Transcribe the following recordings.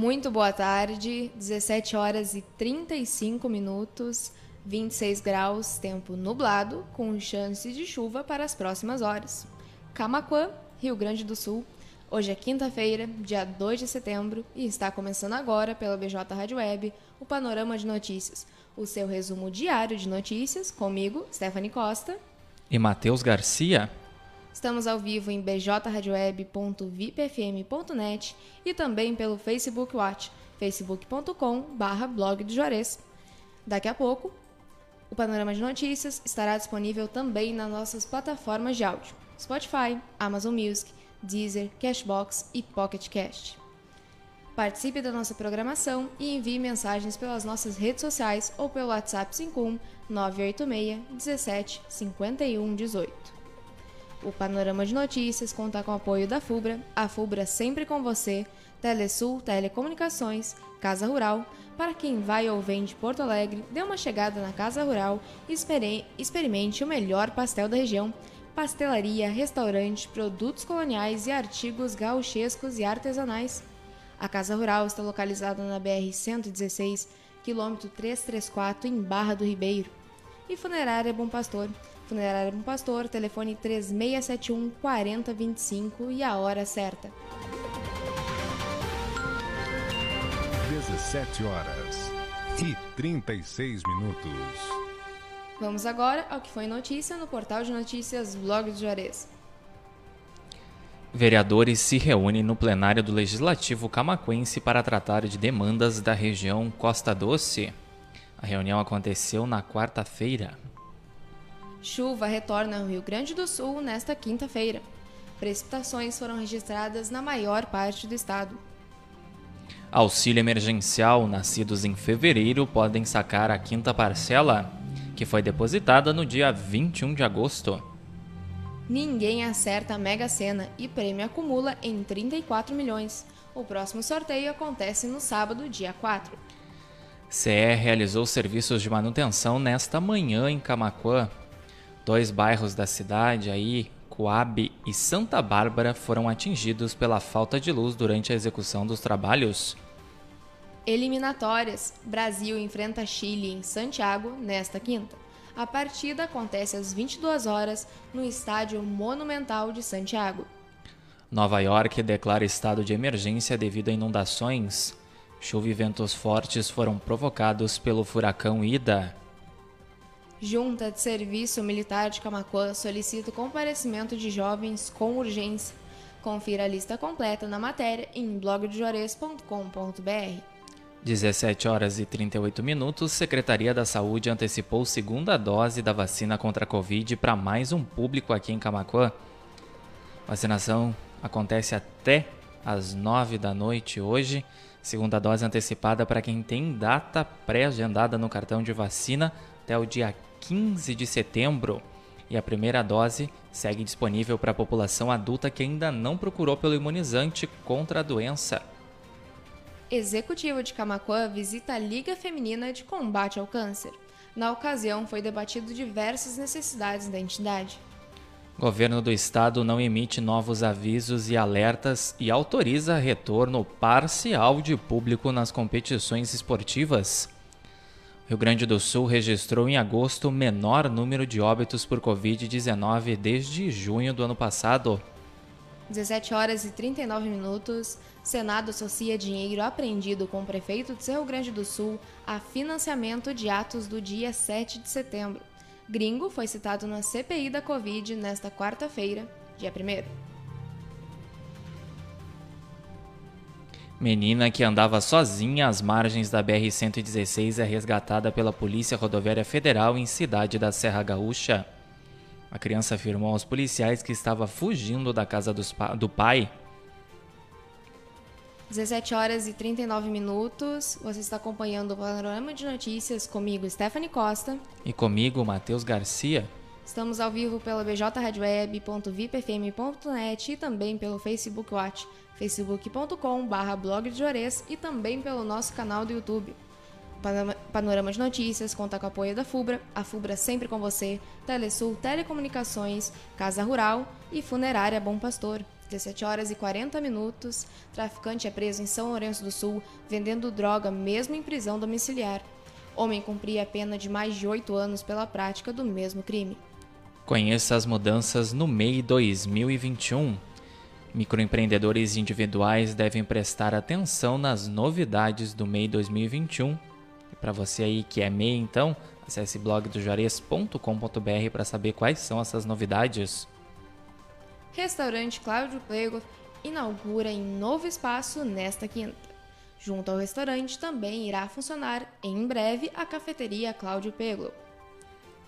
Muito boa tarde, 17 horas e 35 minutos, 26 graus, tempo nublado, com chance de chuva para as próximas horas. Camaquã, Rio Grande do Sul. Hoje é quinta-feira, dia 2 de setembro, e está começando agora pela BJ Rádio Web o Panorama de Notícias, o seu resumo diário de notícias, comigo, Stephanie Costa. E Matheus Garcia. Estamos ao vivo em bjradioweb.vipfm.net e também pelo Facebook Watch, facebook.com.br blog do Juarez. Daqui a pouco, o Panorama de Notícias estará disponível também nas nossas plataformas de áudio, Spotify, Amazon Music, Deezer, Cashbox e Pocket Cast. Participe da nossa programação e envie mensagens pelas nossas redes sociais ou pelo WhatsApp 51 986 17 51 18. O Panorama de Notícias conta com o apoio da FUBRA, a FUBRA sempre com você, Telesul Telecomunicações, Casa Rural. Para quem vai ou vem de Porto Alegre, dê uma chegada na Casa Rural e experimente o melhor pastel da região. Pastelaria, restaurante, produtos coloniais e artigos gauchescos e artesanais. A Casa Rural está localizada na BR-116, quilômetro 334, em Barra do Ribeiro. E Funerária Bom Pastor Funerária Bom Pastor, telefone 3671 4025 e a hora certa. 17 horas e 36 minutos. Vamos agora ao que foi notícia no portal de notícias Blog do Juarez. Vereadores se reúnem no plenário do Legislativo Camaquense para tratar de demandas da região Costa Doce. A reunião aconteceu na quarta-feira. Chuva retorna ao Rio Grande do Sul nesta quinta-feira. Precipitações foram registradas na maior parte do estado. Auxílio emergencial nascidos em fevereiro podem sacar a quinta parcela, que foi depositada no dia 21 de agosto. Ninguém acerta a Mega Sena e prêmio acumula em 34 milhões. O próximo sorteio acontece no sábado, dia 4. CE realizou serviços de manutenção nesta manhã em Camaquã. Dois bairros da cidade aí, Coab e Santa Bárbara, foram atingidos pela falta de luz durante a execução dos trabalhos. Eliminatórias: Brasil enfrenta Chile em Santiago nesta quinta. A partida acontece às 22 horas no Estádio Monumental de Santiago. Nova York declara estado de emergência devido a inundações. Chuva e ventos fortes foram provocados pelo furacão Ida. Junta de Serviço Militar de Camacuã solicita o comparecimento de jovens com urgência. Confira a lista completa na matéria em blogdejuarez.com.br. 17 horas e 38 minutos, Secretaria da Saúde antecipou segunda dose da vacina contra a Covid para mais um público aqui em Camacuã. Vacinação acontece até às 9 da noite hoje. Segunda dose antecipada para quem tem data pré-agendada no cartão de vacina até o dia 15 de setembro e a primeira dose segue disponível para a população adulta que ainda não procurou pelo imunizante contra a doença. Executivo de Camacuã visita a Liga Feminina de Combate ao Câncer. Na ocasião, foi debatido diversas necessidades da entidade. Governo do Estado não emite novos avisos e alertas e autoriza retorno parcial de público nas competições esportivas. Rio Grande do Sul registrou em agosto o menor número de óbitos por Covid-19 desde junho do ano passado. 17 horas e 39 minutos. Senado associa dinheiro apreendido com o prefeito de Rio Grande do Sul a financiamento de atos do dia 7 de setembro. Gringo foi citado na CPI da Covid nesta quarta-feira, dia 1. Menina que andava sozinha às margens da BR-116 é resgatada pela Polícia Rodoviária Federal em Cidade da Serra Gaúcha. A criança afirmou aos policiais que estava fugindo da casa do pai. 17 horas e 39 minutos. Você está acompanhando o panorama de notícias comigo, Stephanie Costa. E comigo, Matheus Garcia. Estamos ao vivo pela bjradioweb.vipfm.net e também pelo Facebook Watch facebook.com.br blog de Juarez e também pelo nosso canal do YouTube. Panorama de Notícias conta com o apoio da FUBRA, a FUBRA sempre com você, Telesul Telecomunicações, Casa Rural e Funerária Bom Pastor. 17 horas e 40 minutos, traficante é preso em São Lourenço do Sul vendendo droga mesmo em prisão domiciliar. Homem cumpria a pena de mais de oito anos pela prática do mesmo crime. Conheça as mudanças no MEI 2021. Microempreendedores individuais devem prestar atenção nas novidades do MEI 2021. E para você aí que é MEI, então, acesse blogdojuarez.com.br para saber quais são essas novidades. Restaurante Cláudio Plego inaugura em novo espaço nesta quinta. Junto ao restaurante também irá funcionar em breve a cafeteria Cláudio Peglo.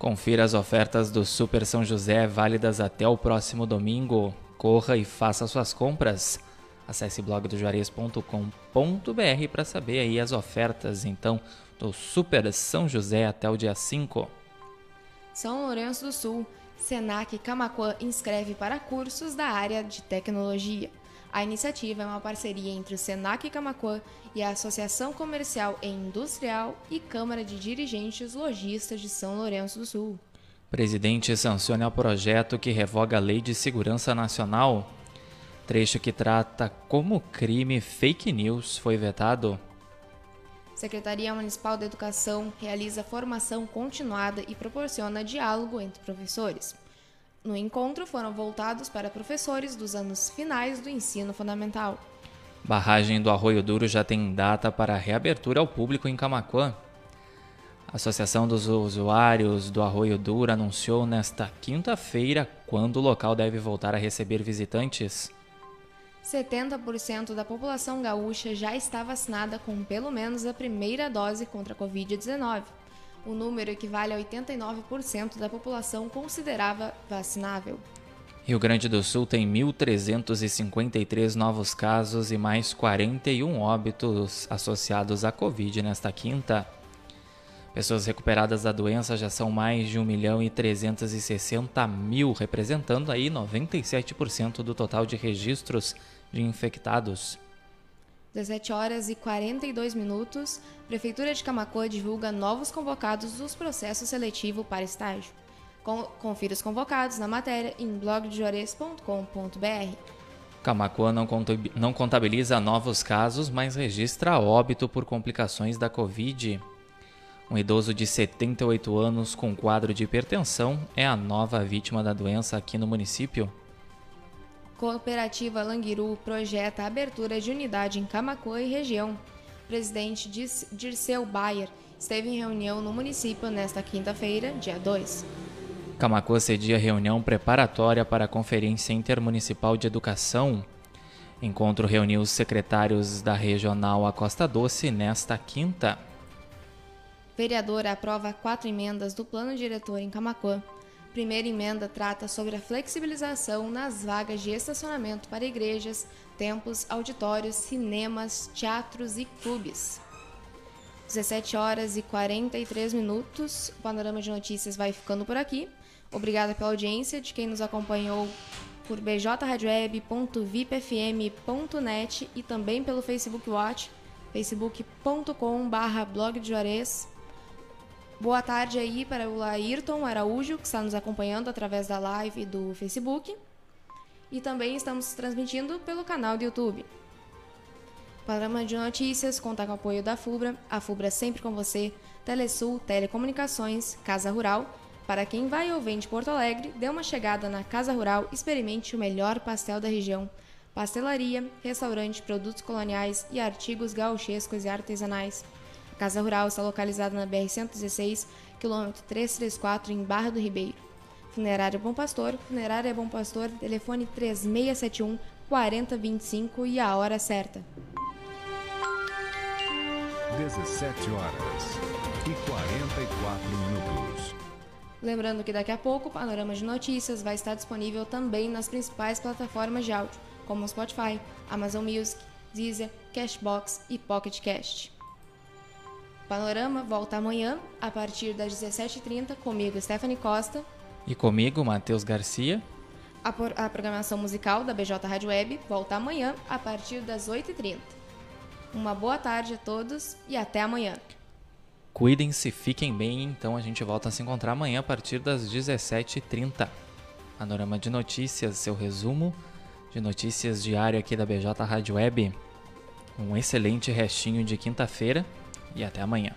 Confira as ofertas do Super São José válidas até o próximo domingo. Corra e faça suas compras. Acesse blogdojuarez.com.br para saber aí as ofertas então do Super São José até o dia 5. São Lourenço do Sul Senac Camaquã inscreve para cursos da área de tecnologia. A iniciativa é uma parceria entre o Senac Camaquã e a Associação Comercial e Industrial e Câmara de Dirigentes Logistas de São Lourenço do Sul. Presidente sanciona o projeto que revoga a Lei de Segurança Nacional. Trecho que trata como crime fake news foi vetado. Secretaria Municipal de Educação realiza formação continuada e proporciona diálogo entre professores. No encontro foram voltados para professores dos anos finais do ensino fundamental. Barragem do Arroio Duro já tem data para reabertura ao público em Camaquã. A Associação dos Usuários do Arroio Duro anunciou nesta quinta-feira quando o local deve voltar a receber visitantes. 70% da população gaúcha já está vacinada com pelo menos a primeira dose contra a Covid-19. O número equivale a 89% da população considerava vacinável. Rio Grande do Sul tem 1.353 novos casos e mais 41 óbitos associados à Covid nesta quinta. Pessoas recuperadas da doença já são mais de 1 milhão e 360 mil, representando aí 97% do total de registros de infectados. 17 horas e 42 minutos, Prefeitura de Camacoa divulga novos convocados dos processos seletivo para estágio. Confira os convocados na matéria em blogdejores.com.br. Camacoa não contabiliza novos casos, mas registra óbito por complicações da Covid. Um idoso de 78 anos com quadro de hipertensão é a nova vítima da doença aqui no município. Cooperativa Languiru projeta a abertura de unidade em Camacuã e região. presidente Dirceu Bayer esteve em reunião no município nesta quinta-feira, dia 2. Camacuã cedia reunião preparatória para a Conferência Intermunicipal de Educação. Encontro reuniu os secretários da Regional Acosta Doce nesta quinta. Vereadora aprova quatro emendas do plano diretor em Camacuã. Primeira emenda trata sobre a flexibilização nas vagas de estacionamento para igrejas, templos, auditórios, cinemas, teatros e clubes. 17 horas e 43 minutos. O panorama de notícias vai ficando por aqui. Obrigada pela audiência de quem nos acompanhou por bjradioweb.vipfm.net e também pelo Facebook Watch, facebook.com/blog de Juarez. Boa tarde aí para o Ayrton Araújo, que está nos acompanhando através da live do Facebook. E também estamos transmitindo pelo canal do YouTube. Panorama de Notícias conta com o apoio da FUBRA, a FUBRA é sempre com você, Telesul, Telecomunicações, Casa Rural. Para quem vai ou vem de Porto Alegre, dê uma chegada na Casa Rural, experimente o melhor pastel da região. Pastelaria, restaurante, produtos coloniais e artigos gauchescos e artesanais. Casa Rural está localizada na BR-116, quilômetro 334, em Barra do Ribeiro. Funerária Bom Pastor, Funerária Bom Pastor, telefone 3671 4025 e a hora certa. 17 horas e 44 minutos. Lembrando que daqui a pouco o Panorama de Notícias vai estar disponível também nas principais plataformas de áudio, como Spotify, Amazon Music, Deezer, Cashbox e Pocket Cast. Panorama volta amanhã, a partir das 17h30, comigo, Stephanie Costa. E comigo, Matheus Garcia. A, por, a, programação musical da BJ Rádio Web volta amanhã, a partir das 8h30. Uma boa tarde a todos e até amanhã. Cuidem-se, fiquem bem, então a gente volta a se encontrar amanhã a partir das 17h30. Panorama de Notícias, seu resumo de notícias diário aqui da BJ Rádio Web. Um excelente restinho de quinta-feira e até amanhã.